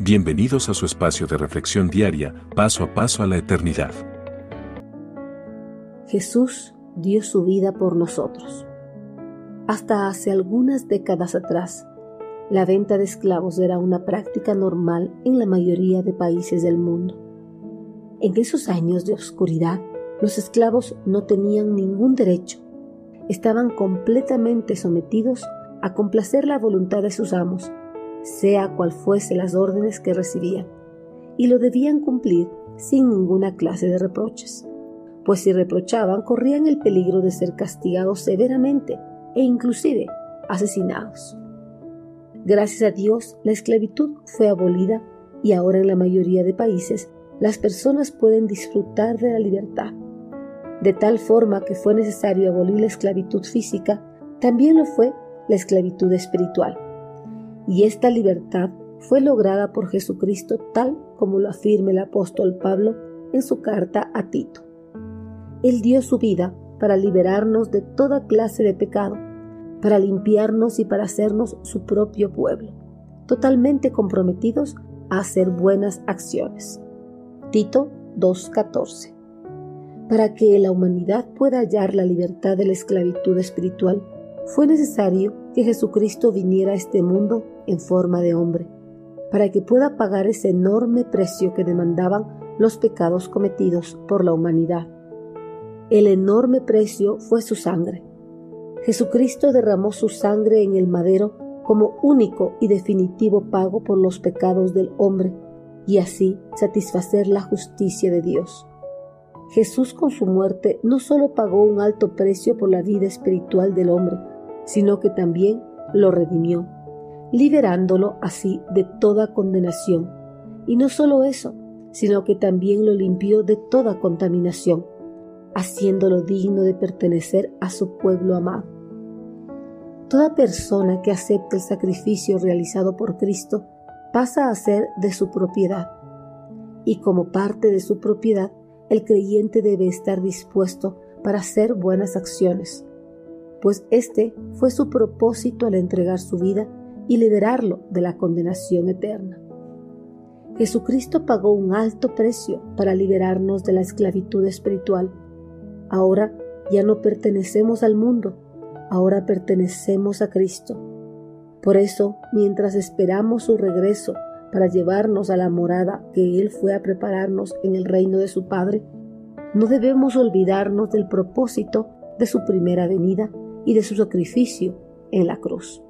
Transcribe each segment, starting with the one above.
Bienvenidos a su espacio de reflexión diaria, paso a paso a la eternidad. Jesús dio su vida por nosotros. Hasta hace algunas décadas atrás, la venta de esclavos era una práctica normal en la mayoría de países del mundo. En esos años de oscuridad, los esclavos no tenían ningún derecho. Estaban completamente sometidos a complacer la voluntad de sus amos sea cual fuese las órdenes que recibían, y lo debían cumplir sin ninguna clase de reproches, pues si reprochaban corrían el peligro de ser castigados severamente e inclusive asesinados. Gracias a Dios, la esclavitud fue abolida y ahora en la mayoría de países las personas pueden disfrutar de la libertad. De tal forma que fue necesario abolir la esclavitud física, también lo fue la esclavitud espiritual y esta libertad fue lograda por Jesucristo tal como lo afirma el apóstol Pablo en su carta a Tito. Él dio su vida para liberarnos de toda clase de pecado, para limpiarnos y para hacernos su propio pueblo, totalmente comprometidos a hacer buenas acciones. Tito 2.14 Para que la humanidad pueda hallar la libertad de la esclavitud espiritual, fue necesario que Jesucristo viniera a este mundo en forma de hombre, para que pueda pagar ese enorme precio que demandaban los pecados cometidos por la humanidad. El enorme precio fue su sangre. Jesucristo derramó su sangre en el madero como único y definitivo pago por los pecados del hombre y así satisfacer la justicia de Dios. Jesús con su muerte no solo pagó un alto precio por la vida espiritual del hombre, sino que también lo redimió, liberándolo así de toda condenación. Y no solo eso, sino que también lo limpió de toda contaminación, haciéndolo digno de pertenecer a su pueblo amado. Toda persona que acepta el sacrificio realizado por Cristo pasa a ser de su propiedad, y como parte de su propiedad, el creyente debe estar dispuesto para hacer buenas acciones, pues este fue su propósito al entregar su vida y liberarlo de la condenación eterna. Jesucristo pagó un alto precio para liberarnos de la esclavitud espiritual. Ahora ya no pertenecemos al mundo, ahora pertenecemos a Cristo. Por eso, mientras esperamos su regreso para llevarnos a la morada que Él fue a prepararnos en el reino de su Padre, no debemos olvidarnos del propósito de su primera venida y de su sacrificio en la cruz.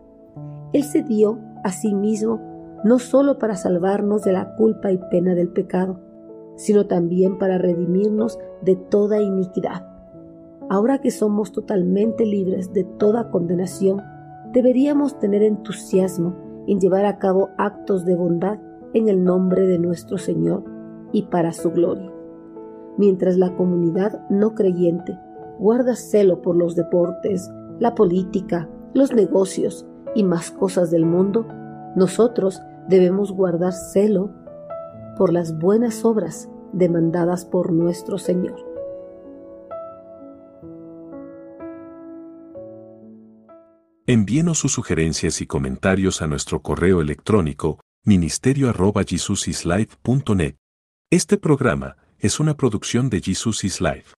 Él se dio a sí mismo no solo para salvarnos de la culpa y pena del pecado, sino también para redimirnos de toda iniquidad. Ahora que somos totalmente libres de toda condenación, deberíamos tener entusiasmo en llevar a cabo actos de bondad en el nombre de nuestro Señor y para su gloria. Mientras la comunidad no creyente guarda celo por los deportes, la política, los negocios y más cosas del mundo, nosotros debemos guardar celo por las buenas obras demandadas por nuestro Señor. Envíenos sus sugerencias y comentarios a nuestro correo electrónico ministerio.jesusislife.net. Este programa es una producción de Jesus is Life.